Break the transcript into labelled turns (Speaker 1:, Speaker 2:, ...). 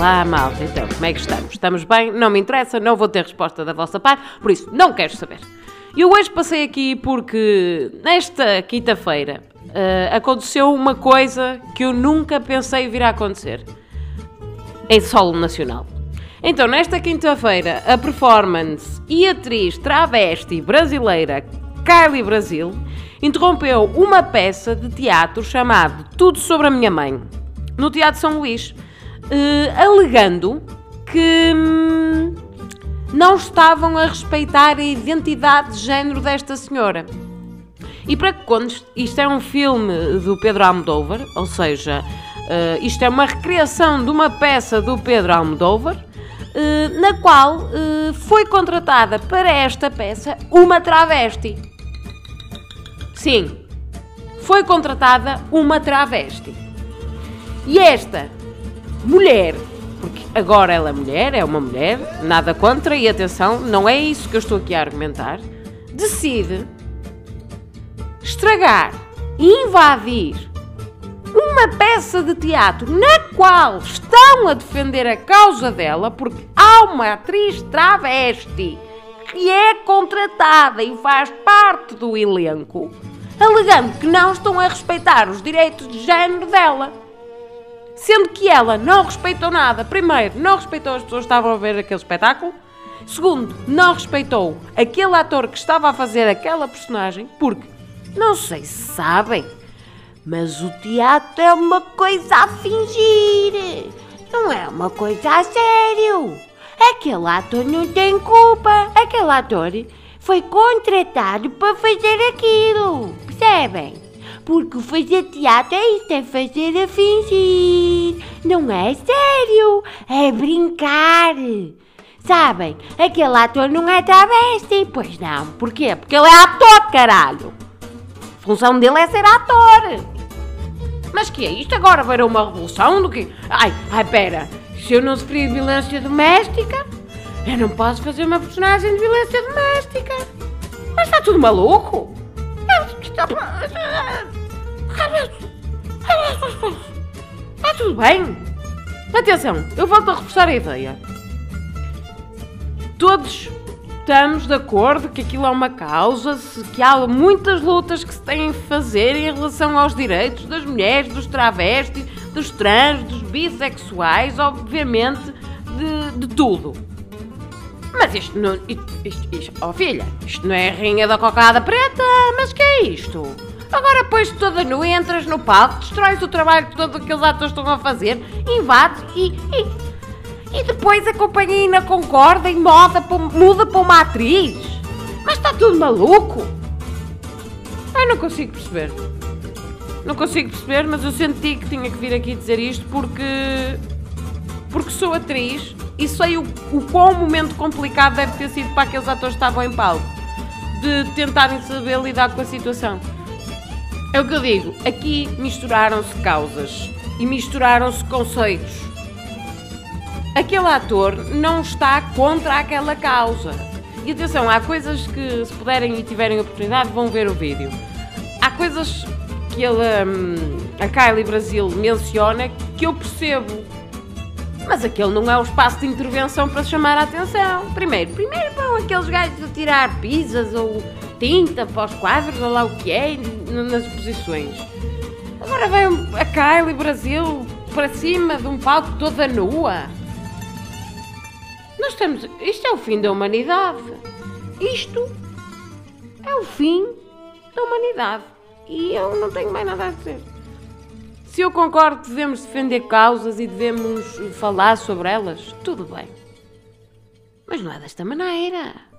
Speaker 1: Olá, malta. Então, como é que estamos? Estamos bem? Não me interessa, não vou ter resposta da vossa parte, por isso não quero saber. E hoje passei aqui porque nesta quinta-feira uh, aconteceu uma coisa que eu nunca pensei vir a acontecer em solo nacional. Então, nesta quinta-feira, a performance e atriz travesti brasileira Kylie Brasil interrompeu uma peça de teatro chamado Tudo sobre a Minha Mãe, no Teatro São Luís, uh, alegando que hum, não estavam a respeitar a identidade de género desta senhora. E para que quando isto é um filme do Pedro Almodóvar, ou seja, uh, isto é uma recriação de uma peça do Pedro Almodóvar, uh, na qual uh, foi contratada para esta peça uma travesti. Sim, foi contratada uma travesti. E esta mulher, porque agora ela é mulher, é uma mulher, nada contra, e atenção, não é isso que eu estou aqui a argumentar, decide estragar, invadir uma peça de teatro na qual estão a defender a causa dela, porque há uma atriz travesti que é contratada e faz parte do elenco, alegando que não estão a respeitar os direitos de género dela. Sendo que ela não respeitou nada. Primeiro, não respeitou as pessoas que estavam a ver aquele espetáculo. Segundo, não respeitou aquele ator que estava a fazer aquela personagem, porque, não sei se sabem, mas o teatro é uma coisa a fingir, não é uma coisa a sério. Aquele ator não tem culpa. Aquele ator foi contratado para fazer aquilo. Percebem? Porque fazer teatro é isso, é fazer a fingir. Não é sério, é brincar. Sabem, aquele ator não é travesti. Pois não, porquê? Porque ele é ator, caralho. A função dele é ser ator. Mas que é isto agora? Vai uma revolução do quê? Ai, ai, pera. Se eu não sofri violência doméstica, eu não posso fazer uma personagem de violência doméstica. Mas está tudo maluco? Está tudo bem? Atenção, eu volto a reforçar a ideia. Todos estamos de acordo que aquilo é uma causa, que há muitas lutas que se têm a fazer em relação aos direitos das mulheres, dos travestis, dos trans, dos bissexuais, obviamente, de, de tudo. Mas isto não. Isto, isto, isto, oh filha, isto não é a rainha da cocada preta, mas que é isto? Agora pões toda nua, entras no palco, destróis o trabalho que todos aqueles atores estão a fazer, invades e, e, e depois a companhia ainda concorda e muda muda para uma atriz. Mas está tudo maluco? Eu não consigo perceber. Não consigo perceber, mas eu senti que tinha que vir aqui dizer isto porque. porque sou atriz e sei o, o quão momento complicado deve ter sido para aqueles atores que estavam em palco de tentarem saber lidar com a situação. É o que eu digo, aqui misturaram-se causas e misturaram-se conceitos. Aquele ator não está contra aquela causa. E atenção, há coisas que, se puderem e tiverem oportunidade, vão ver o vídeo. Há coisas que ele, hum, a Kylie Brasil menciona que eu percebo. Mas aquele não é o espaço de intervenção para chamar a atenção. Primeiro, primeiro vão aqueles gajos a tirar pizzas ou tinta para os quadros, ou lá o que é, nas exposições. Agora vem a Kylie Brasil para cima de um palco toda nua. Nós estamos. Isto é o fim da humanidade. Isto é o fim da humanidade. E eu não tenho mais nada a dizer. Se eu concordo que devemos defender causas e devemos falar sobre elas, tudo bem. Mas não é desta maneira.